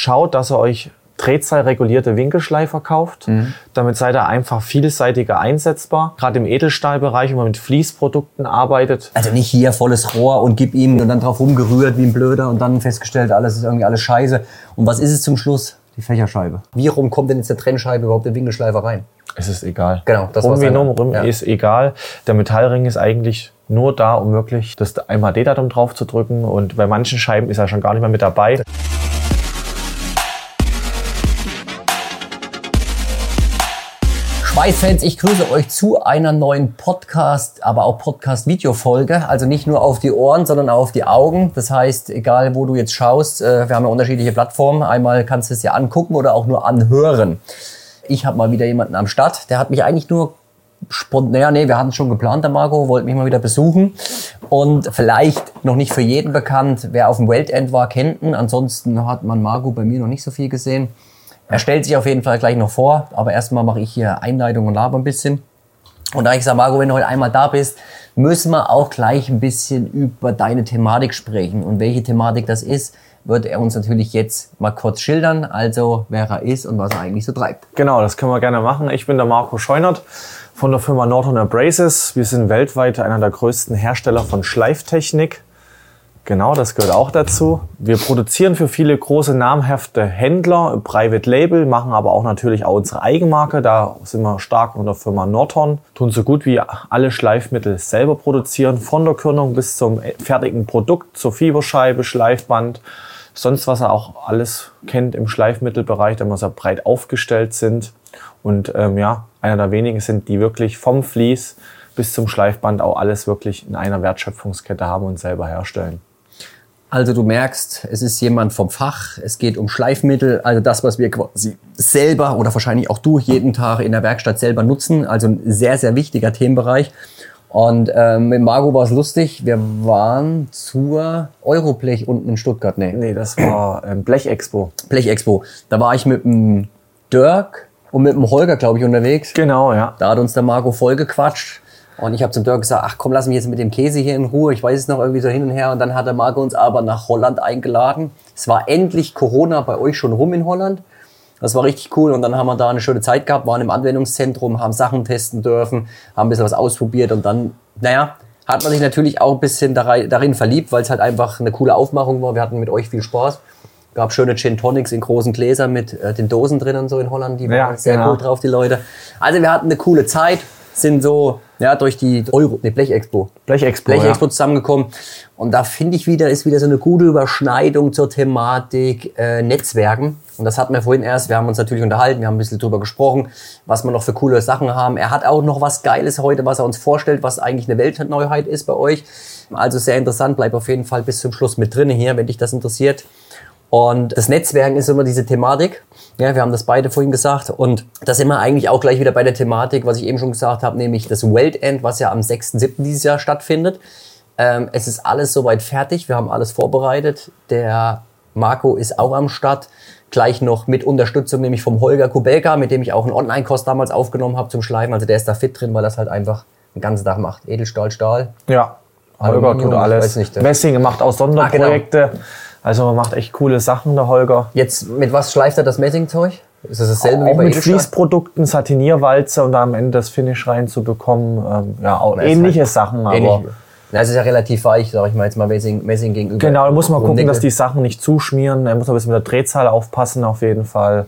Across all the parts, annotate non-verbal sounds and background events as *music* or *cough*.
schaut, dass ihr euch drehzahlregulierte Winkelschleifer kauft. Mhm. Damit seid ihr einfach vielseitiger einsetzbar. Gerade im Edelstahlbereich, wenn man mit Fließprodukten arbeitet. Also nicht hier volles Rohr und gib ihm und dann drauf rumgerührt wie ein Blöder und dann festgestellt, alles ist irgendwie alles scheiße. Und was ist es zum Schluss? Die Fächerscheibe. Wie rum kommt denn jetzt der Trennscheibe überhaupt der Winkelschleifer rein? Es ist egal. Genau, das rum wie rum ja. ist egal. Der Metallring ist eigentlich nur da, um wirklich das einmal D-Datum drauf zu drücken. Und bei manchen Scheiben ist er schon gar nicht mehr mit dabei. Schweißfans, ich grüße euch zu einer neuen Podcast, aber auch Podcast-Video-Folge. Also nicht nur auf die Ohren, sondern auch auf die Augen. Das heißt, egal wo du jetzt schaust, äh, wir haben ja unterschiedliche Plattformen. Einmal kannst du es dir angucken oder auch nur anhören. Ich habe mal wieder jemanden am Start, der hat mich eigentlich nur spontan, naja, nee, wir hatten es schon geplant, der Marco, wollte mich mal wieder besuchen. Und vielleicht noch nicht für jeden bekannt, wer auf dem Weltend war, kennt ihn. Ansonsten hat man Marco bei mir noch nicht so viel gesehen. Er stellt sich auf jeden Fall gleich noch vor, aber erstmal mache ich hier Einleitung und laber ein bisschen. Und da ich sage, Marco, wenn du heute einmal da bist, müssen wir auch gleich ein bisschen über deine Thematik sprechen. Und welche Thematik das ist, wird er uns natürlich jetzt mal kurz schildern. Also, wer er ist und was er eigentlich so treibt. Genau, das können wir gerne machen. Ich bin der Marco Scheunert von der Firma Norton Abrasives. Wir sind weltweit einer der größten Hersteller von Schleiftechnik. Genau, das gehört auch dazu. Wir produzieren für viele große namhafte Händler, Private Label, machen aber auch natürlich auch unsere Eigenmarke. Da sind wir stark unter Firma Norton. Tun so gut wie alle Schleifmittel selber produzieren, von der Körnung bis zum fertigen Produkt, zur Fieberscheibe, Schleifband, sonst was er auch alles kennt im Schleifmittelbereich, da wir sehr breit aufgestellt sind. Und ähm, ja, einer der wenigen sind, die wirklich vom Vlies bis zum Schleifband auch alles wirklich in einer Wertschöpfungskette haben und selber herstellen. Also du merkst, es ist jemand vom Fach, es geht um Schleifmittel, also das, was wir quasi selber oder wahrscheinlich auch du jeden Tag in der Werkstatt selber nutzen. Also ein sehr, sehr wichtiger Themenbereich. Und ähm, mit Margot war es lustig. Wir waren zur Euroblech unten in Stuttgart. Nee, nee das war ähm, Blechexpo. Blechexpo. Da war ich mit dem Dirk und mit dem Holger, glaube ich, unterwegs. Genau, ja. Da hat uns der Marco vollgequatscht. Und ich habe zum Dirk gesagt, ach komm, lass mich jetzt mit dem Käse hier in Ruhe. Ich weiß es noch irgendwie so hin und her. Und dann hat der Marco uns aber nach Holland eingeladen. Es war endlich Corona bei euch schon rum in Holland. Das war richtig cool. Und dann haben wir da eine schöne Zeit gehabt, waren im Anwendungszentrum, haben Sachen testen dürfen, haben ein bisschen was ausprobiert. Und dann, naja, hat man sich natürlich auch ein bisschen darin verliebt, weil es halt einfach eine coole Aufmachung war. Wir hatten mit euch viel Spaß. Gab schöne Gin Tonics in großen Gläsern mit äh, den Dosen drin und so in Holland. Die waren ja, sehr genau. cool drauf, die Leute. Also wir hatten eine coole Zeit sind so ja, durch die Euro, nee, Blechexpo. Blechexpo. Blechexpo ja. zusammengekommen. Und da finde ich wieder, ist wieder so eine gute Überschneidung zur Thematik äh, Netzwerken. Und das hatten wir vorhin erst. Wir haben uns natürlich unterhalten, wir haben ein bisschen drüber gesprochen, was wir noch für coole Sachen haben. Er hat auch noch was Geiles heute, was er uns vorstellt, was eigentlich eine Weltneuheit ist bei euch. Also sehr interessant. Bleib auf jeden Fall bis zum Schluss mit drin hier, wenn dich das interessiert. Und das Netzwerken ist immer diese Thematik. Ja, wir haben das beide vorhin gesagt. Und da sind wir eigentlich auch gleich wieder bei der Thematik, was ich eben schon gesagt habe, nämlich das Weltend, was ja am 6.7. dieses Jahr stattfindet. Ähm, es ist alles soweit fertig. Wir haben alles vorbereitet. Der Marco ist auch am Start. Gleich noch mit Unterstützung, nämlich vom Holger Kubelka, mit dem ich auch einen Online-Kurs damals aufgenommen habe zum Schleifen. Also der ist da fit drin, weil das halt einfach den ganzen Tag macht. Edelstahl, Stahl. Ja, Holger tut alles. Nicht, Messing macht auch Sonderprojekte. Ah, genau. Also man macht echt coole Sachen, der Holger. Jetzt, mit was schleift er das Messingzeug? Ist das dasselbe auch wie bei mit Fließprodukten, Satinierwalze und da am Ende das Finish reinzubekommen. Ähm, ja, auch ähnliche halt Sachen, aber... Ja, es ist ja relativ weich, sag ich mal jetzt mal Messing, Messing gegenüber. Genau, da muss man gucken, dass die Sachen nicht zuschmieren. Er muss ein bisschen mit der Drehzahl aufpassen auf jeden Fall.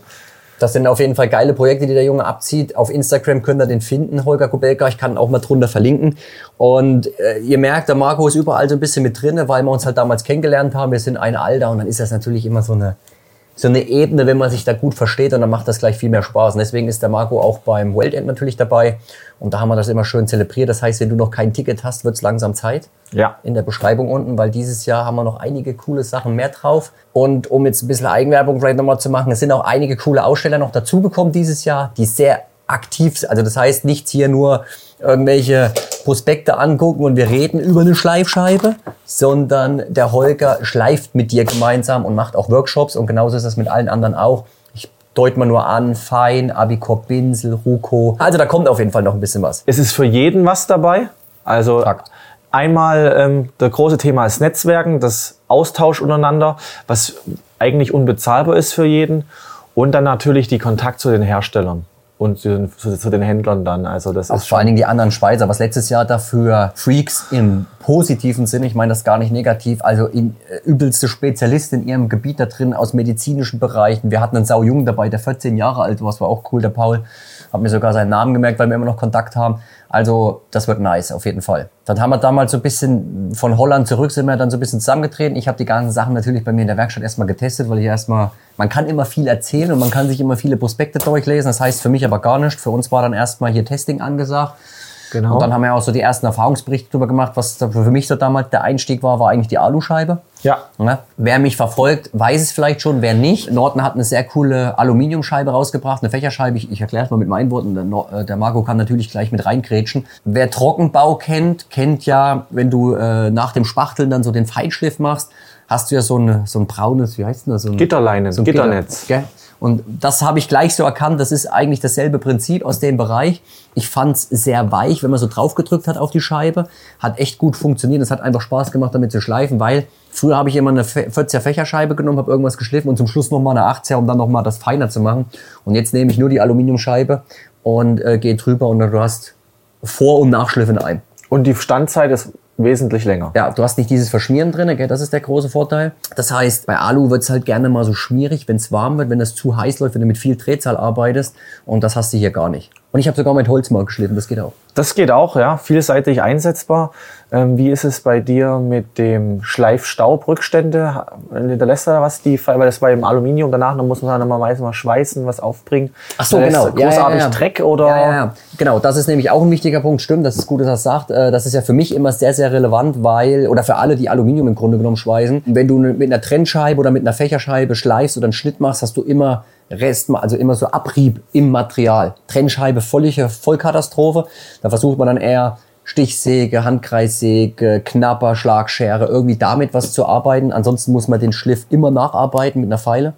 Das sind auf jeden Fall geile Projekte, die der Junge abzieht. Auf Instagram könnt ihr den finden, Holger Kubelka. Ich kann auch mal drunter verlinken. Und äh, ihr merkt, der Marco ist überall so ein bisschen mit drin, weil wir uns halt damals kennengelernt haben. Wir sind ein Alter und dann ist das natürlich immer so eine so eine Ebene, wenn man sich da gut versteht und dann macht das gleich viel mehr Spaß. Und deswegen ist der Marco auch beim World End natürlich dabei. Und da haben wir das immer schön zelebriert. Das heißt, wenn du noch kein Ticket hast, wird es langsam Zeit. Ja. In der Beschreibung unten, weil dieses Jahr haben wir noch einige coole Sachen mehr drauf. Und um jetzt ein bisschen Eigenwerbung vielleicht nochmal zu machen, es sind auch einige coole Aussteller noch dazugekommen dieses Jahr, die sehr aktiv sind. Also das heißt, nichts hier nur irgendwelche Prospekte angucken und wir reden über eine Schleifscheibe, sondern der Holger schleift mit dir gemeinsam und macht auch Workshops und genauso ist das mit allen anderen auch. Ich deute mal nur an, Fein, Abicor Binsel, Ruko. Also da kommt auf jeden Fall noch ein bisschen was. Es ist für jeden was dabei. Also Fakt. Einmal ähm, das große Thema ist Netzwerken, das Austausch untereinander, was eigentlich unbezahlbar ist für jeden. Und dann natürlich die Kontakt zu den Herstellern und zu den, zu, zu den Händlern dann. Also das Auch ist vor allen Dingen die anderen Schweizer, was letztes Jahr dafür Freaks im positiven Sinn, ich meine das gar nicht negativ, also in, äh, übelste Spezialisten in ihrem Gebiet da drin aus medizinischen Bereichen. Wir hatten einen Sau Jungen dabei, der 14 Jahre alt war, das war auch cool, der Paul. Hab mir sogar seinen Namen gemerkt, weil wir immer noch Kontakt haben. Also das wird nice, auf jeden Fall. Dann haben wir damals so ein bisschen von Holland zurück, sind wir dann so ein bisschen zusammengetreten. Ich habe die ganzen Sachen natürlich bei mir in der Werkstatt erstmal getestet, weil ich erstmal, man kann immer viel erzählen und man kann sich immer viele Prospekte durchlesen. Das heißt für mich aber gar nicht. Für uns war dann erstmal hier Testing angesagt. Genau. Und dann haben wir auch so die ersten Erfahrungsberichte darüber gemacht. Was für mich so damals der Einstieg war, war eigentlich die Aluscheibe. ja. Ja. Wer mich verfolgt, weiß es vielleicht schon, wer nicht. Norton hat eine sehr coole Aluminiumscheibe rausgebracht, eine Fächerscheibe. Ich, ich erkläre es mal mit meinen Worten. Der, äh, der Marco kann natürlich gleich mit reingrätschen. Wer Trockenbau kennt, kennt ja, wenn du äh, nach dem Spachteln dann so den Feinschliff machst, hast du ja so, ein so ein braunes, wie heißt denn das? So ein, Gitterleinen, so ein Gitternetz. Gitter, gell? Und das habe ich gleich so erkannt, das ist eigentlich dasselbe Prinzip aus dem Bereich. Ich fand es sehr weich, wenn man so drauf gedrückt hat auf die Scheibe. Hat echt gut funktioniert. Es hat einfach Spaß gemacht, damit zu schleifen, weil früher habe ich immer eine 40er Fächerscheibe genommen, habe irgendwas geschliffen und zum Schluss nochmal eine 80er, um dann nochmal das feiner zu machen. Und jetzt nehme ich nur die Aluminiumscheibe und äh, gehe drüber und du hast Vor- und Nachschliff in einem. Und die Standzeit ist wesentlich länger. Ja, du hast nicht dieses Verschmieren drin, gell? das ist der große Vorteil. Das heißt, bei Alu wird's halt gerne mal so schmierig, wenn es warm wird, wenn das zu heiß läuft, wenn du mit viel Drehzahl arbeitest. Und das hast du hier gar nicht. Und ich habe sogar mit Holz mal geschliffen, das geht auch. Das geht auch, ja, vielseitig einsetzbar. Ähm, wie ist es bei dir mit dem Schleifstaubrückstände? Hinterlässt da was die, weil das bei dem Aluminium danach, dann muss man dann mal meistens mal schweißen, was aufbringen. Ach so, genau. Großartig Dreck oder? Ja, ja, ja. Genau, das ist nämlich auch ein wichtiger Punkt. Stimmt, das ist gut, dass er sagt. Äh, Das ist ja für mich immer sehr, sehr relevant, weil, oder für alle, die Aluminium im Grunde genommen schweißen, wenn du mit einer Trennscheibe oder mit einer Fächerscheibe schleifst oder einen Schnitt machst, hast du immer Rest, also immer so Abrieb im Material. Trennscheibe, völlige Vollkatastrophe. Da versucht man dann eher Stichsäge, Handkreissäge, Knapper, Schlagschere, irgendwie damit was zu arbeiten. Ansonsten muss man den Schliff immer nacharbeiten mit einer Feile.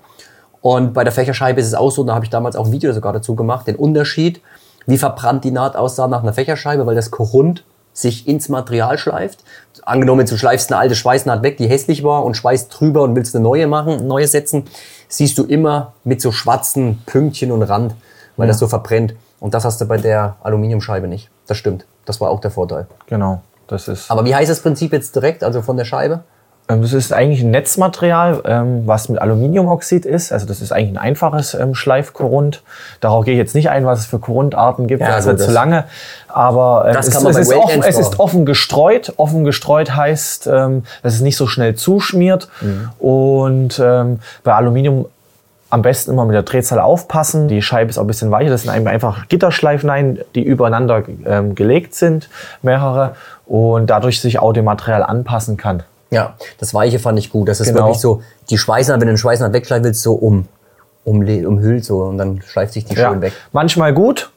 Und bei der Fächerscheibe ist es auch so, da habe ich damals auch ein Video sogar dazu gemacht, den Unterschied, wie verbrannt die Naht aussah nach einer Fächerscheibe, weil das Korund sich ins Material schleift. Angenommen, du schleifst eine alte Schweißnaht weg, die hässlich war und schweißt drüber und willst eine neue machen, neue setzen, siehst du immer mit so schwarzen Pünktchen und Rand, weil das so verbrennt. Und das hast du bei der Aluminiumscheibe nicht. Das stimmt. Das war auch der Vorteil. Genau, das ist. Aber wie heißt das Prinzip jetzt direkt, also von der Scheibe? Ähm, Das ist eigentlich ein Netzmaterial, ähm, was mit Aluminiumoxid ist. Also das ist eigentlich ein einfaches ähm, Schleifkorund. Darauf gehe ich jetzt nicht ein, was es für Korundarten gibt. Ja, das wird zu das- lange. Aber es, es, ist offen, es ist offen gestreut. Offen gestreut heißt, dass es nicht so schnell zuschmiert. Mhm. Und bei Aluminium am besten immer mit der Drehzahl aufpassen. Die Scheibe ist auch ein bisschen weicher. Das sind einfach Gitterschleifen, ein, die übereinander gelegt sind, mehrere. Und dadurch sich auch dem Material anpassen kann. Ja, das Weiche fand ich gut. Das ist Genau. wirklich so, die Schweißnaht, wenn du den Schweißnaht wegschleifen willst, so um, um, umhüllt so und dann schleift sich die schön weg. Manchmal gut.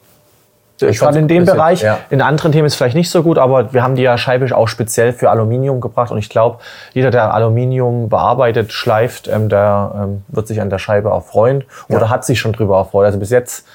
Ich Gerade in dem Bereich. ja. In anderen Themen ist es vielleicht nicht so gut, aber wir haben die ja scheibisch auch speziell für Aluminium gebracht. Und ich glaube, jeder, der Aluminium bearbeitet, schleift, ähm, der ähm, wird sich an der Scheibe auch freuen oder hat sich schon drüber erfreut. Also bis jetzt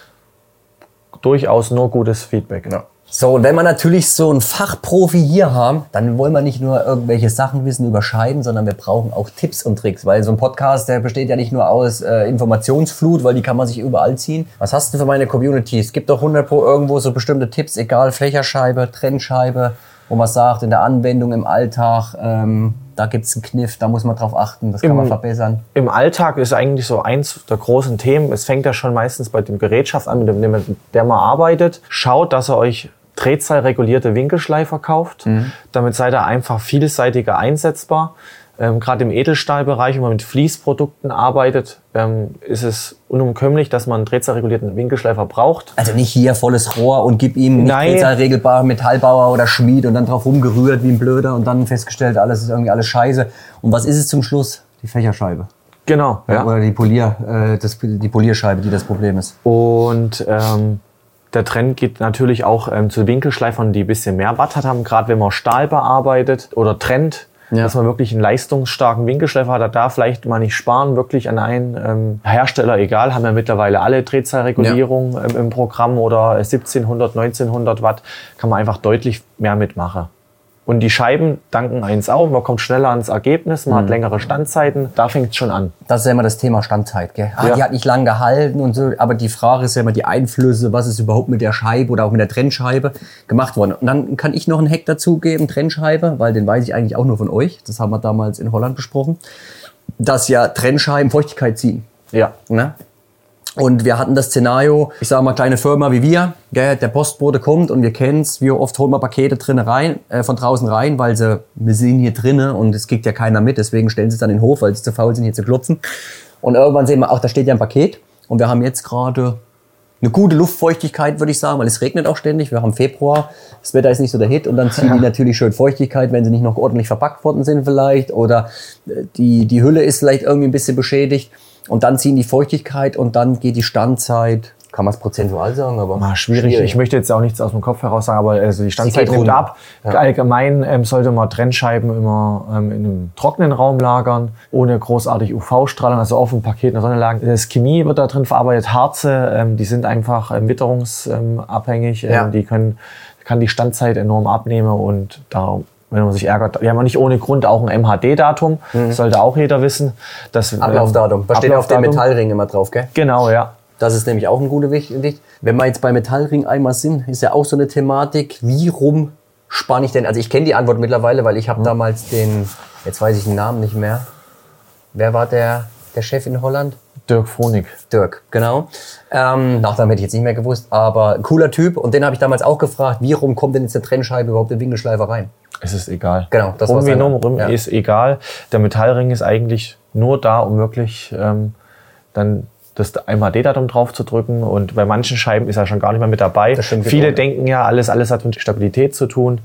durchaus nur gutes Feedback. So, und wenn wir natürlich so einen Fachprofi hier haben, dann wollen wir nicht nur irgendwelche Sachen wissen über Scheiben, sondern wir brauchen auch Tipps und Tricks, weil so ein Podcast, der besteht ja nicht nur aus äh, Informationsflut, weil die kann man sich überall ziehen. Was hast du für meine Community? Es gibt doch 100 pro irgendwo so bestimmte Tipps, egal Flächerscheibe, Trennscheibe, wo man sagt, in der Anwendung, im Alltag, ähm, da gibt's einen Kniff, da muss man drauf achten, das kann Im- man verbessern. Im Alltag ist eigentlich so eins der großen Themen. Es fängt ja schon meistens bei dem Gerätschaft an, mit dem mit der man arbeitet. Schaut, dass ihr euch drehzahlregulierte Winkelschleifer kauft. Damit seid ihr einfach vielseitiger einsetzbar. Ähm, Gerade im Edelstahlbereich, wenn man mit Fließprodukten arbeitet, ähm, ist es unumkömmlich, dass man einen drehzahlregulierten Winkelschleifer braucht. Also nicht hier volles Rohr und gib ihm nicht Nein. drehzahlregelbar Metallbauer oder Schmied und dann drauf rumgerührt wie ein Blöder und dann festgestellt, alles ist irgendwie alles scheiße. Und was ist es zum Schluss? Die Fächerscheibe. Genau. Ja. Oder die, Polier, äh, das, die Polierscheibe, die das Problem ist. Und ähm, der Trend geht natürlich auch ähm, zu Winkelschleifern, die ein bisschen mehr Watt hat, haben, gerade wenn man Stahl bearbeitet oder trennt, Ja. dass man wirklich einen leistungsstarken Winkelschleifer hat, da darf vielleicht mal nicht sparen, wirklich an einen ähm, Hersteller, egal, haben ja mittlerweile alle Drehzahlregulierung ähm, im Programm oder 1700, 1900 Watt, kann man einfach deutlich mehr mitmachen. Und die Scheiben danken eins auch. Man kommt schneller ans Ergebnis, man hat längere Standzeiten. Da fängt es schon an. Das ist ja immer das Thema Standzeit. Gell? Ah, Ja. Die hat nicht lang gehalten und so. Aber die Frage ist ja immer die Einflüsse, was ist überhaupt mit der Scheibe oder auch mit der Trennscheibe gemacht worden. Und dann kann ich noch einen Hack dazugeben, Trennscheibe, weil den weiß ich eigentlich auch nur von euch. Das haben wir damals in Holland besprochen. Dass ja Trennscheiben Feuchtigkeit ziehen. Ja. Ne? Und wir hatten das Szenario, ich sage mal, kleine Firma wie wir, gell, der Postbote kommt und wir kennen's, wie oft holen wir Pakete drinnen rein, äh, von draußen rein, weil sie, wir sind hier drinnen und es kriegt ja keiner mit, deswegen stellen sie es dann in den Hof, weil sie zu faul sind, hier zu klopfen. Und irgendwann sehen wir, ach, da steht ja ein Paket. Und wir haben jetzt gerade eine gute Luftfeuchtigkeit, würde ich sagen, weil es regnet auch ständig. Wir haben Februar, das Wetter ist nicht so der Hit. Und dann ziehen die *laughs* natürlich schön Feuchtigkeit, wenn sie nicht noch ordentlich verpackt worden sind vielleicht. Oder äh, die, die Hülle ist vielleicht irgendwie ein bisschen beschädigt und dann ziehen die Feuchtigkeit und dann geht die Standzeit, kann man es prozentual sagen, aber Ah, schwierig. Ich möchte jetzt auch nichts aus dem Kopf heraus sagen, aber also die Standzeit nimmt runter. ab. Allgemein ähm, sollte man Trennscheiben immer ähm, in einem trockenen Raum lagern, ohne großartig UV-Strahlung, also auf dem Paket in der Sonne lagern. Das Chemie wird da drin verarbeitet, Harze, ähm, die sind einfach ähm, witterungsabhängig. Ähm, Ja. Die können, kann die Standzeit enorm abnehmen und da wenn man sich ärgert, wir haben nicht ohne Grund auch ein MHD-Datum, sollte auch jeder wissen. Das, Mhm. Ablaufdatum. Was steht auf dem. Metallring immer drauf, gell? Genau, ja. Das ist nämlich auch ein guter Wicht. Wenn wir jetzt bei Metallring einmal sind, ist ja auch so eine Thematik, wie rum spanne ich denn? Also ich kenne die Antwort mittlerweile, weil ich habe damals den, jetzt weiß ich den Namen nicht mehr. Wer war der, der Chef in Holland? Dirk Fronig. Dirk, genau. Ähm, Nachnamen hätte ich jetzt nicht mehr gewusst, aber cooler Typ. Und den habe ich damals auch gefragt, wie rum kommt denn jetzt eine Trennscheibe überhaupt in Winkelschleifer rein? Es ist egal. Genau, das um dann. nur rum Ja. ist egal. Der Metallring ist eigentlich nur da, um wirklich ähm, dann das MHD-Datum drauf zu drücken. Und bei manchen Scheiben ist er schon gar nicht mehr mit dabei. Viele denken ja, alles, alles hat mit Stabilität zu tun.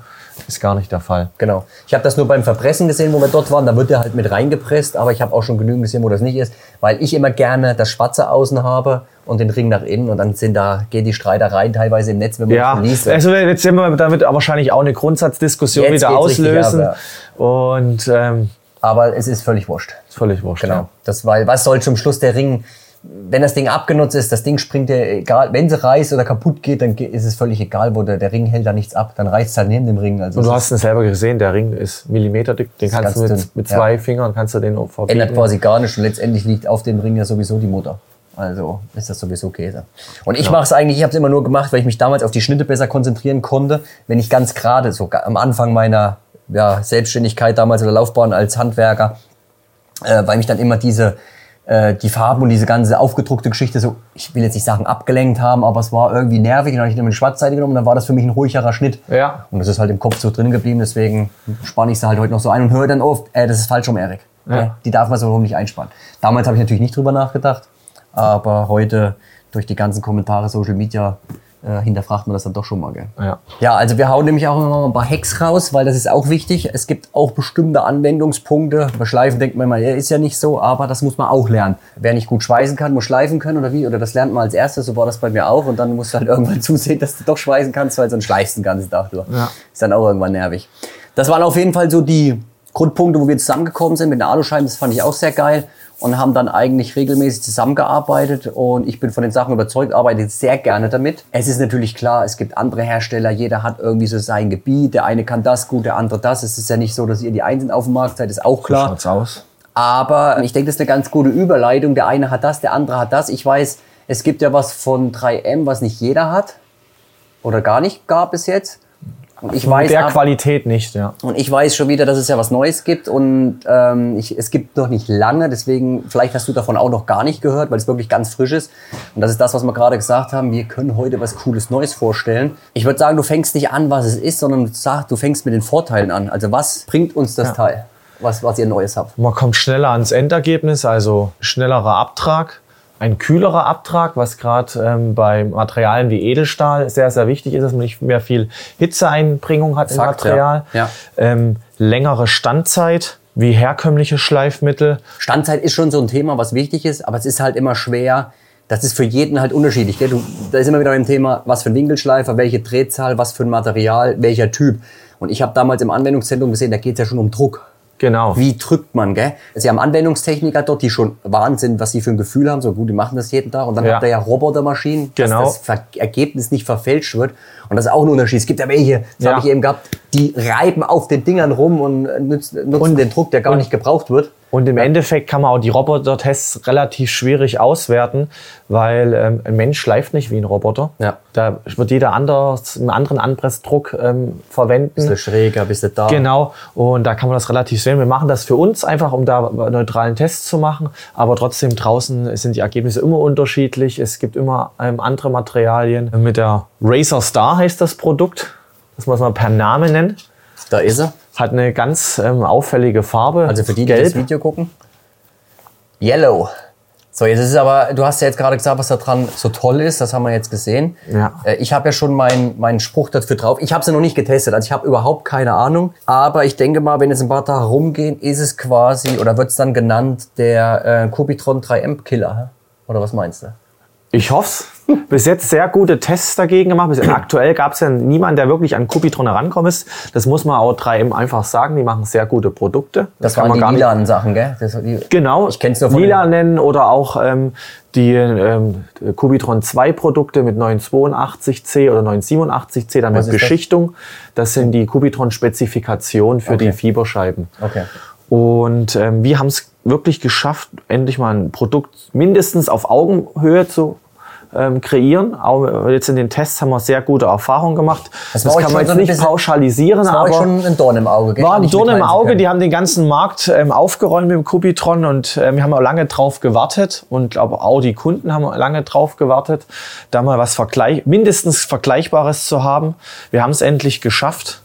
Ist gar nicht der Fall. Genau. Ich habe das nur beim Verpressen gesehen, wo wir dort waren. Da wird der halt mit reingepresst, aber ich habe auch schon genügend gesehen, wo das nicht ist, weil ich immer gerne das Schwarze außen habe und den Ring nach innen und dann sind da gehen die Streitereien teilweise im Netz, wenn man Ja, das liest. also jetzt sind wir damit aber wahrscheinlich auch eine Grundsatzdiskussion Jetzt wieder auslösen. ab, Und ähm, aber es ist völlig wurscht. ist völlig wurscht. Genau. Ja. Das, weil was soll zum Schluss der Ring, wenn das Ding abgenutzt ist, das Ding springt dir egal, wenn sie reißt oder kaputt geht, dann ist es völlig egal, wo der, der Ring hält da nichts ab, dann reißt es halt neben dem Ring. Also Und du es hast es selber gesehen, der Ring ist millimeterdick. Den kannst du mit, dünn, mit ja. zwei Fingern kannst du den verbiegen. ändert quasi gar nichts und letztendlich liegt auf dem Ring ja sowieso die Mutter. Also ist das sowieso Käse. Und ich mache es eigentlich, ich habe es immer nur gemacht, weil ich mich damals auf die Schnitte besser konzentrieren konnte, wenn ich ganz gerade, so am Anfang meiner ja, Selbstständigkeit damals oder Laufbahn als Handwerker, äh, weil mich dann immer diese äh, die Farben und diese ganze aufgedruckte Geschichte so, ich will jetzt nicht sagen abgelenkt haben, aber es war irgendwie nervig. Dann habe ich immer eine Schwarzseite genommen, dann war das für mich ein ruhigerer Schnitt. Ja. Und das ist halt im Kopf so drin geblieben, deswegen spanne ich sie halt heute noch so ein und höre dann oft, äh, das ist falsch rum, Erik. Ja. Die darf man so rum nicht einspannen. Damals habe ich natürlich nicht drüber nachgedacht, aber heute durch die ganzen Kommentare, Social Media, äh, hinterfragt man das dann doch schon mal. Gell? Ja. Ja, also wir hauen nämlich auch immer mal ein paar Hacks raus, weil das ist auch wichtig. Es gibt auch bestimmte Anwendungspunkte. Bei Schleifen denkt man immer, ja, ist ja nicht so, aber das muss man auch lernen. Wer nicht gut schweißen kann, muss schleifen können oder wie? Oder das lernt man als erstes, so war das bei mir auch. Und dann musst du halt *laughs* irgendwann zusehen, dass du doch schweißen kannst, weil sonst schleifst du den ganzen Tag durch. Ja. Ist dann auch irgendwann nervig. Das waren auf jeden Fall so die Grundpunkte, wo wir zusammengekommen sind mit den Aluscheiben. Das fand ich auch sehr geil und haben dann eigentlich regelmäßig zusammengearbeitet und ich bin von den Sachen überzeugt, arbeite sehr gerne damit. Es ist natürlich klar, es gibt andere Hersteller, jeder hat irgendwie so sein Gebiet, der eine kann das gut, der andere das. Es ist ja nicht so, dass ihr die Einzelnen auf dem Markt seid, ist auch klar. Schaut's aus. Aber ich denke, das ist eine ganz gute Überleitung. Der eine hat das, der andere hat das. Ich weiß, es gibt ja was von 3M, was nicht jeder hat oder gar nicht gab bis jetzt. Und ich weiß, der aber- Qualität nicht, ja. und ich weiß schon wieder, dass es ja was Neues gibt und ähm, ich, es gibt noch nicht lange, deswegen vielleicht hast du davon auch noch gar nicht gehört, weil es wirklich ganz frisch ist. Und das ist das, was wir gerade gesagt haben. Wir können heute was Cooles Neues vorstellen. Ich würde sagen, du fängst nicht an, was es ist, sondern du sagst, du fängst mit den Vorteilen an. Also was bringt uns das Teil, was, was ihr Neues habt? Man kommt schneller ans Endergebnis, also schnellerer Abtrag, ein kühlerer Abtrag, was gerade ähm, bei Materialien wie Edelstahl sehr, sehr wichtig ist, dass man nicht mehr viel Hitzeeinbringung hat Fakt, im Material. ja. Ja. Ähm, längere Standzeit wie herkömmliche Schleifmittel. Standzeit ist schon so ein Thema, was wichtig ist, aber es ist halt immer schwer. Das ist für jeden halt unterschiedlich. Gell? Du, da ist immer wieder ein Thema, was für ein Winkelschleifer, welche Drehzahl, was für ein Material, welcher Typ. Und ich habe damals im Anwendungszentrum gesehen, da geht es ja schon um Druck. Genau. Wie drückt man, gell? Sie haben Anwendungstechniker dort, die schon Wahnsinn, was sie für ein Gefühl haben. So gut, die machen das jeden Tag. Und dann Ja. habt ihr ja Robotermaschinen, Genau. dass das Ergebnis nicht verfälscht wird. Und das ist auch ein Unterschied. Es gibt ja welche, das Ja. habe ich eben gehabt, die reiben auf den Dingern rum und nutzen, nutzen den Druck, der gar nicht gebraucht wird. Und im Endeffekt kann man auch die Roboter-Tests relativ schwierig auswerten, weil ähm, ein Mensch schleift nicht wie ein Roboter. Ja. Da wird jeder anders, einen anderen Anpressdruck ähm, verwenden. Bisschen schräger, bisschen da. Genau, und da kann man das relativ sehen. Wir machen das für uns einfach, um da neutralen Tests zu machen. Aber trotzdem draußen sind die Ergebnisse immer unterschiedlich. Es gibt immer ähm, andere Materialien. Mit der Razer Star heißt das Produkt. Das muss man per Name nennen. Da ist er. Hat eine ganz ähm, auffällige Farbe. Also für die, die Gelb. das Video gucken. Yellow. So, jetzt ist es aber, du hast ja jetzt gerade gesagt, was da dran so toll ist, das haben wir jetzt gesehen. Ja. Äh, Ich habe ja schon meinen meinen Spruch dafür drauf. Ich habe es ja noch nicht getestet, also ich habe überhaupt keine Ahnung. Aber ich denke mal, wenn jetzt ein paar Tage rumgehen, ist es quasi, oder wird es dann genannt, der äh, Kubitron 3M Killer. Oder was meinst du? Ich hoffe Bis jetzt sehr gute Tests dagegen gemacht. Bis aktuell gab es ja niemanden, der wirklich an Kubitron herankommen ist. Das muss man auch 3M einfach sagen. Die machen sehr gute Produkte. Das, kann waren man die gar nicht lilanen Sachen, gell? Das, die, Genau, Ich kenn's nur von Lila nennen oder auch ähm, die ähm, Kubitron 2 Produkte mit 982C oder 987C, dann Was mit ist das? Beschichtung. Das sind die Kubitron-Spezifikationen für die Okay. Fieberscheiben. Okay. Und ähm, wir haben es wirklich geschafft, endlich mal ein Produkt mindestens auf Augenhöhe zu ähm, kreieren. Auch jetzt in den Tests haben wir sehr gute Erfahrungen gemacht. Das Das, kann man so jetzt ein nicht bisschen- pauschalisieren, Das war aber schon ein Dorn im Auge, gell? war ein Dorn im Auge. Die haben den ganzen Markt ähm, aufgeräumt mit dem Kubitron und äh, wir haben auch lange drauf gewartet und glaube auch die Kunden haben lange drauf gewartet, da mal was vergleich mindestens Vergleichbares zu haben. Wir haben es endlich geschafft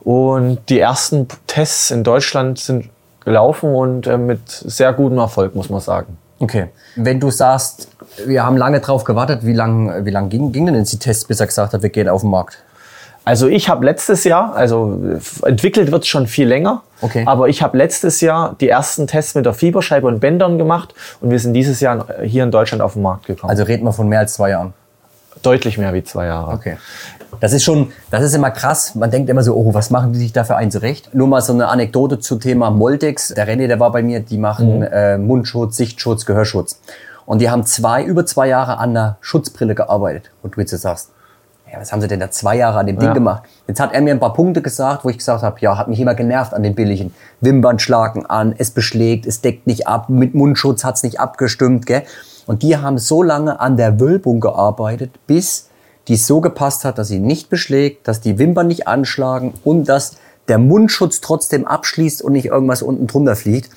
und die ersten Tests in Deutschland sind gelaufen und äh, mit sehr gutem Erfolg, muss man sagen. Okay. Wenn du sagst, wir haben lange drauf gewartet, wie lange wie lang ging, ging denn jetzt die Tests, bis er gesagt hat, wir gehen auf den Markt? Also ich habe letztes Jahr, also äh, entwickelt wird schon viel länger, Okay. aber ich habe letztes Jahr die ersten Tests mit der Fieberscheibe und Bändern gemacht und wir sind dieses Jahr hier in Deutschland auf den Markt gekommen. Also reden wir von mehr als zwei Jahren. deutlich mehr wie zwei Jahre. Okay. Das ist schon, das ist immer krass. Man denkt immer so, oh, was machen die sich dafür ein zurecht? Nur mal so eine Anekdote zu Thema Moldex. Der René, der war bei mir, die machen äh, Mundschutz, Sichtschutz, Gehörschutz. Und die haben zwei, über zwei Jahre an einer Schutzbrille gearbeitet. Und du jetzt sagst, ja, was haben sie denn da zwei Jahre an dem Ding Ja. gemacht? Jetzt hat er mir ein paar Punkte gesagt, wo ich gesagt habe, ja, hat mich immer genervt an den billigen. Wimpern schlagen an, es beschlägt, es deckt nicht ab, mit Mundschutz hat's nicht abgestimmt, gell? Und die haben so lange an der Wölbung gearbeitet, bis die so gepasst hat, dass sie nicht beschlägt, dass die Wimpern nicht anschlagen und dass der Mundschutz trotzdem abschließt und nicht irgendwas unten drunter fliegt.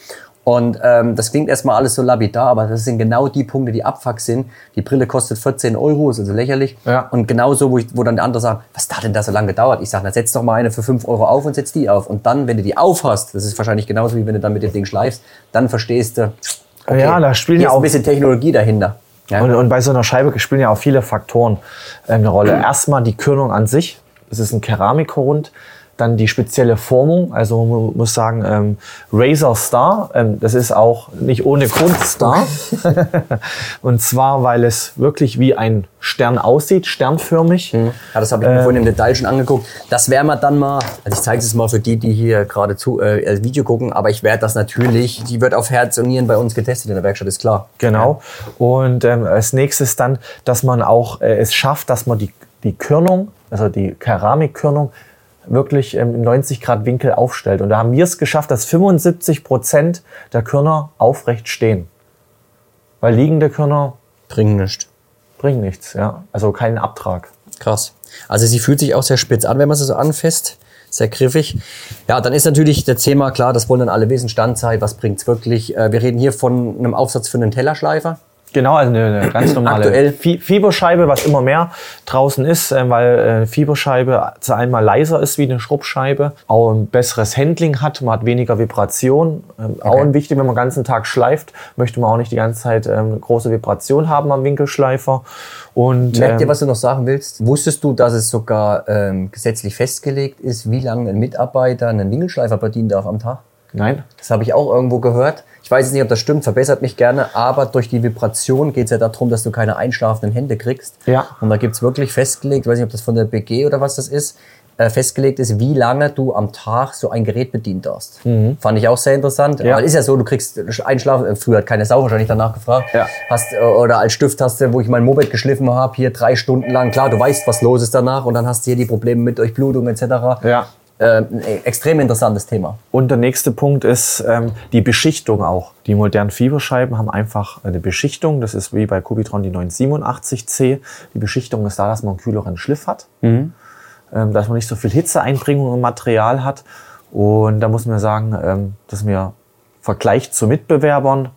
Und ähm, das klingt erstmal alles so lapidar, aber das sind genau die Punkte, die Abfuck sind. Die Brille kostet 14 Euro, ist also lächerlich. Ja. Und genauso, wo, ich, wo dann der andere sagt, was hat denn da so lange gedauert? Ich sage, na setz doch mal eine für 5 Euro auf und setz die auf. Und dann, wenn du die aufhast, das ist wahrscheinlich genauso wie wenn du dann mit dem Ding schleifst, dann verstehst du, Ja, da spielen ja auch ein bisschen Technologie dahinter. Ja. Und, und bei so einer Scheibe spielen ja auch viele Faktoren äh, eine Rolle. Erstmal die Körnung an sich. Es ist ein Keramikgrund. Dann die spezielle Formung. Also man muss sagen, ähm, Razer Star, ähm, das ist auch nicht ohne Grund Star. *laughs* und zwar, weil es wirklich wie ein Stern aussieht, sternförmig. Ja, das habe ich mir vorhin im Detail schon angeguckt. Das werden wir dann mal, also ich zeige es mal für die, die hier gerade zu äh, Video gucken, aber ich werde das natürlich, die wird auf Herz und Nieren bei uns getestet in der Werkstatt, ist klar. Genau. Und ähm, als nächstes dann, dass man auch äh, es schafft, dass man die, die Körnung, also die Keramikkörnung, wirklich ähm, im 90 Grad Winkel aufstellt. Und da haben wir es geschafft, dass 75 Prozent der Körner aufrecht stehen. Weil liegende Körner Bringen nichts. bringen nichts, ja. Also keinen Abtrag. Krass. Also sie fühlt sich auch sehr spitz an, wenn man sie so anfasst. Sehr griffig. Ja, dann ist natürlich das Thema klar, das wollen dann alle wissen, Standzeit, was bringt's wirklich. Äh, Wir reden hier von einem Aufsatz für einen Tellerschleifer. Genau, also eine, eine ganz *clears throat* normale Aktuell. Fieberscheibe, was immer mehr draußen ist, äh, weil äh, eine Fieberscheibe zu einmal leiser ist wie eine Schrubbscheibe, auch ein besseres Handling hat, man hat weniger Vibration. Ähm, Auch ein wichtig, wenn man den ganzen Tag schleift, möchte man auch nicht die ganze Zeit ähm, große Vibration haben am Winkelschleifer. Und Merkt ihr, ähm, was du noch sagen willst? Wusstest du, dass es sogar ähm, gesetzlich festgelegt ist, wie lange ein Mitarbeiter einen Winkelschleifer bedienen darf am Tag? nein, Das habe ich auch irgendwo gehört. Ich weiß jetzt nicht, ob das stimmt, verbessert mich gerne, aber durch die Vibration geht es ja darum, dass du keine einschlafenden Hände kriegst. Ja. Und da gibt es wirklich festgelegt, ich weiß nicht, ob das von der BG oder was das ist, äh, festgelegt ist, wie lange du am Tag so ein Gerät bedienen darfst. Fand ich auch sehr interessant. Mhm. Ja. Weil ist ja so, du kriegst Einschlafen, äh, früher hat keine Sau wahrscheinlich danach gefragt. Ja. Hast, äh, oder als Stift hast du, wo ich mein Moped geschliffen habe, hier drei Stunden lang. Klar, du weißt, was los ist danach und dann hast du hier die Probleme mit Durchblutung etc. Ja. Äh, ein extrem interessantes Thema. Und der nächste Punkt ist ähm, die Beschichtung auch. Die modernen Fieberscheiben haben einfach eine Beschichtung. Das ist wie bei Cubitron die 987C. Die Beschichtung ist da, dass man einen kühleren Schliff hat, ähm, dass man nicht so viel Hitzeeinbringung im Material hat. Und da muss man sagen, ähm, dass wir im Vergleich zu Mitbewerbern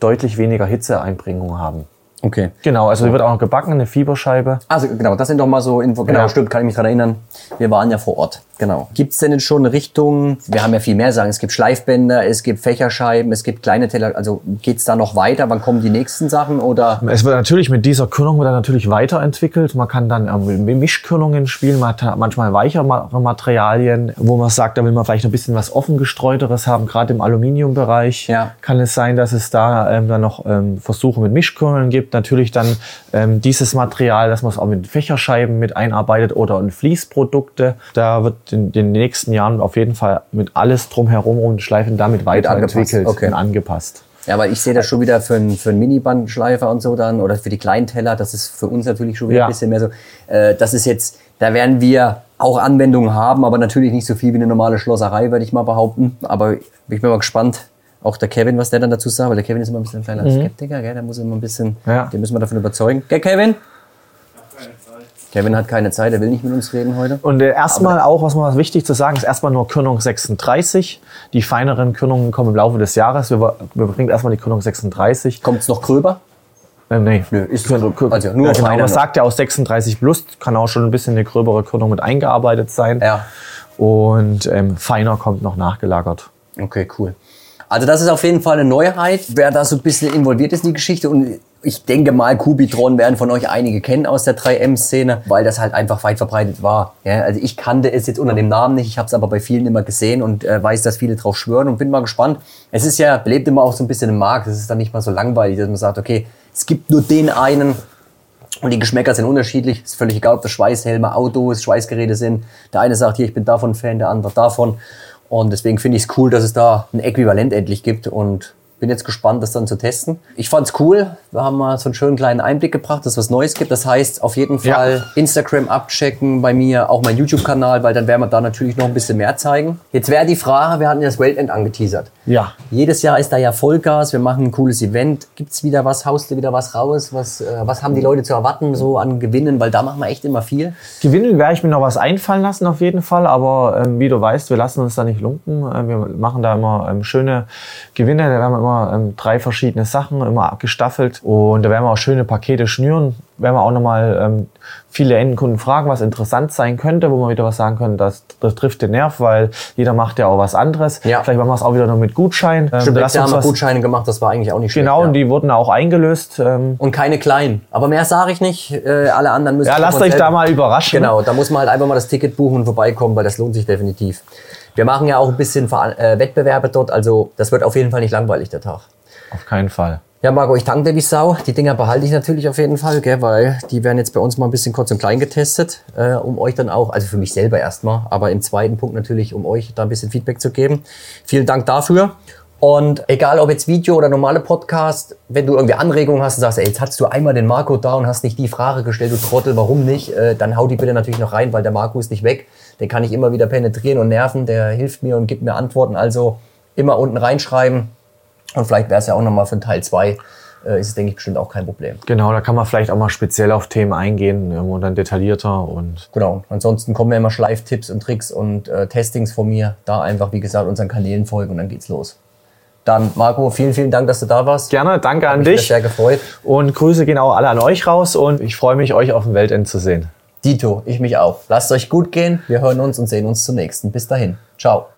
deutlich weniger Hitzeeinbringung haben. Okay. Genau, also die wird auch noch gebacken, eine Fieberscheibe. Also genau, das sind doch mal so Info. Genau, Ja. stimmt, kann ich mich dran erinnern. Wir waren ja vor Ort. Genau. Gibt es denn jetzt schon Richtung, wir haben ja viel mehr sagen, es gibt Schleifbänder, es gibt Fächerscheiben, es gibt kleine Teller, also geht's da noch weiter? Wann kommen die nächsten Sachen oder? Es wird natürlich mit dieser Kühlung wird dann natürlich weiterentwickelt. Man kann dann ähm, mit Mischkühlungen spielen, man hat manchmal weichere Ma- Materialien, wo man sagt, da will man vielleicht ein bisschen was offen gestreuteres haben. Gerade im Aluminiumbereich Ja. kann es sein, dass es da ähm, dann noch ähm, Versuche mit Mischkühlen gibt. Natürlich dann ähm, dieses Material, dass man es auch mit Fächerscheiben mit einarbeitet oder in Fließprodukte. Da wird in den nächsten Jahren auf jeden Fall mit alles drumherum und Schleifen damit weiterentwickelt angepasst, okay. und angepasst. Ja, weil ich sehe das schon wieder für einen, für einen Minibandschleifer und so dann oder für die kleinen Teller, das ist für uns natürlich schon wieder Ja. ein bisschen mehr so. Äh, das ist jetzt, da werden wir auch Anwendungen haben, aber natürlich nicht so viel wie eine normale Schlosserei, würde ich mal behaupten. Aber ich bin mal gespannt, auch der Kevin, was der dann dazu sagt, weil der Kevin ist immer ein bisschen ein kleiner Skeptiker, gell? der muss immer ein bisschen, Ja. den müssen wir davon überzeugen. Gell, Kevin? Kevin hat keine Zeit, er will nicht mit uns reden heute. Und äh, erstmal auch, was mal wichtig zu sagen ist, erstmal nur Körnung 36. Die feineren Körnungen kommen im Laufe des Jahres. Wir, wir bringen erstmal die Körnung 36. Kommt's noch gröber? Ähm, nee, Nö, ist- Körnung- Kör- also nur ja, genau, Man sagt ja aus 36 plus, kann auch schon ein bisschen eine gröbere Körnung mit eingearbeitet sein. Ja. Und ähm, feiner kommt noch nachgelagert. Okay, cool. Also das ist auf jeden Fall eine Neuheit, wer da so ein bisschen involviert ist in die Geschichte. Und ich denke mal, Kubitron werden von euch einige kennen aus der 3M-Szene, weil das halt einfach weit verbreitet war. Ja, also ich kannte es jetzt unter dem Namen nicht, ich habe es aber bei vielen immer gesehen und äh, weiß, dass viele drauf schwören und bin mal gespannt. Es ist ja, belebt immer auch so ein bisschen im Markt. Es ist dann nicht mal so langweilig, dass man sagt, okay, es gibt nur den einen, und die Geschmäcker sind unterschiedlich. Ist völlig egal, ob das Schweißhelme, Autos, Schweißgeräte sind. Der eine sagt hier, ich bin davon Fan, der andere davon. Und deswegen finde ich es cool, dass es da ein Äquivalent endlich gibt. Und bin jetzt gespannt, das dann zu testen. Ich fand's cool. Wir haben mal so einen schönen kleinen Einblick gebracht, dass es was Neues gibt. Das heißt, auf jeden Ja. Fall Instagram abchecken bei mir, auch mein YouTube-Kanal, weil dann werden wir da natürlich noch ein bisschen mehr zeigen. Jetzt wäre die Frage, wir hatten ja das Weltend angeteasert. Ja. Jedes Jahr ist da ja Vollgas, wir machen ein cooles Event. Gibt's wieder was, haust du wieder was raus? Was, äh, was haben die Leute zu erwarten so an Gewinnen? Weil da machen wir echt immer viel. Gewinnen werde ich mir noch was einfallen lassen auf jeden Fall, aber ähm, wie du weißt, wir lassen uns da nicht lumpen. Ähm, wir machen da immer ähm, schöne Gewinne, da werden wir immer ähm, drei verschiedene Sachen, immer abgestaffelt und da werden wir auch schöne Pakete schnüren. Werden wir auch nochmal ähm, viele Endkunden fragen, was interessant sein könnte, wo wir wieder was sagen können, das, das trifft den Nerv, weil jeder macht ja auch was anderes. Ja. Vielleicht machen wir es auch wieder noch mit Gutschein. Ähm, Stimmt, lass letztes Jahr haben wir Gutscheine gemacht, das war eigentlich auch nicht schlecht. Genau, ja. und die wurden auch eingelöst. Ähm, Und keine kleinen. Aber mehr sage ich nicht. Äh, alle anderen müssen. ja, lasst euch da mal überraschen. Genau, da muss man halt einfach mal das Ticket buchen und vorbeikommen, weil das lohnt sich definitiv. Wir machen ja auch ein bisschen Ver- äh, Wettbewerbe dort, also das wird auf jeden Fall nicht langweilig, der Tag. Auf keinen Fall. Ja, Marco, ich danke dir wie Sau. Die Dinger behalte ich natürlich auf jeden Fall, gell, weil die werden jetzt bei uns mal ein bisschen kurz und klein getestet, äh, um euch dann auch, also für mich selber erstmal, aber im zweiten Punkt natürlich, um euch da ein bisschen Feedback zu geben. Vielen Dank dafür. Und egal ob jetzt Video oder normale Podcast, wenn du irgendwie Anregungen hast und sagst, ey, jetzt hast du einmal den Marco da und hast nicht die Frage gestellt, du Trottel, warum nicht, äh, dann hau die bitte natürlich noch rein, weil der Marco ist nicht weg. Den kann ich immer wieder penetrieren und nerven, der hilft mir und gibt mir Antworten. Also immer unten reinschreiben. Und vielleicht wäre es ja auch nochmal für Teil 2, äh, ist es, denke ich, bestimmt auch kein Problem. Genau, da kann man vielleicht auch mal speziell auf Themen eingehen und dann detaillierter und Genau. Ansonsten kommen ja immer Schleiftipps und Tricks und äh, Testings von mir. Da einfach, wie gesagt, unseren Kanälen folgen und dann geht's los. Dann, Marco, vielen, vielen Dank, dass du da warst. gerne, danke an Mich hat dich sehr gefreut. und Grüße gehen auch alle an euch raus und ich freue mich, euch auf dem Weltend zu sehen. Dito, ich mich auch. Lasst euch gut gehen. Wir hören uns und sehen uns zum nächsten. Bis dahin. Ciao.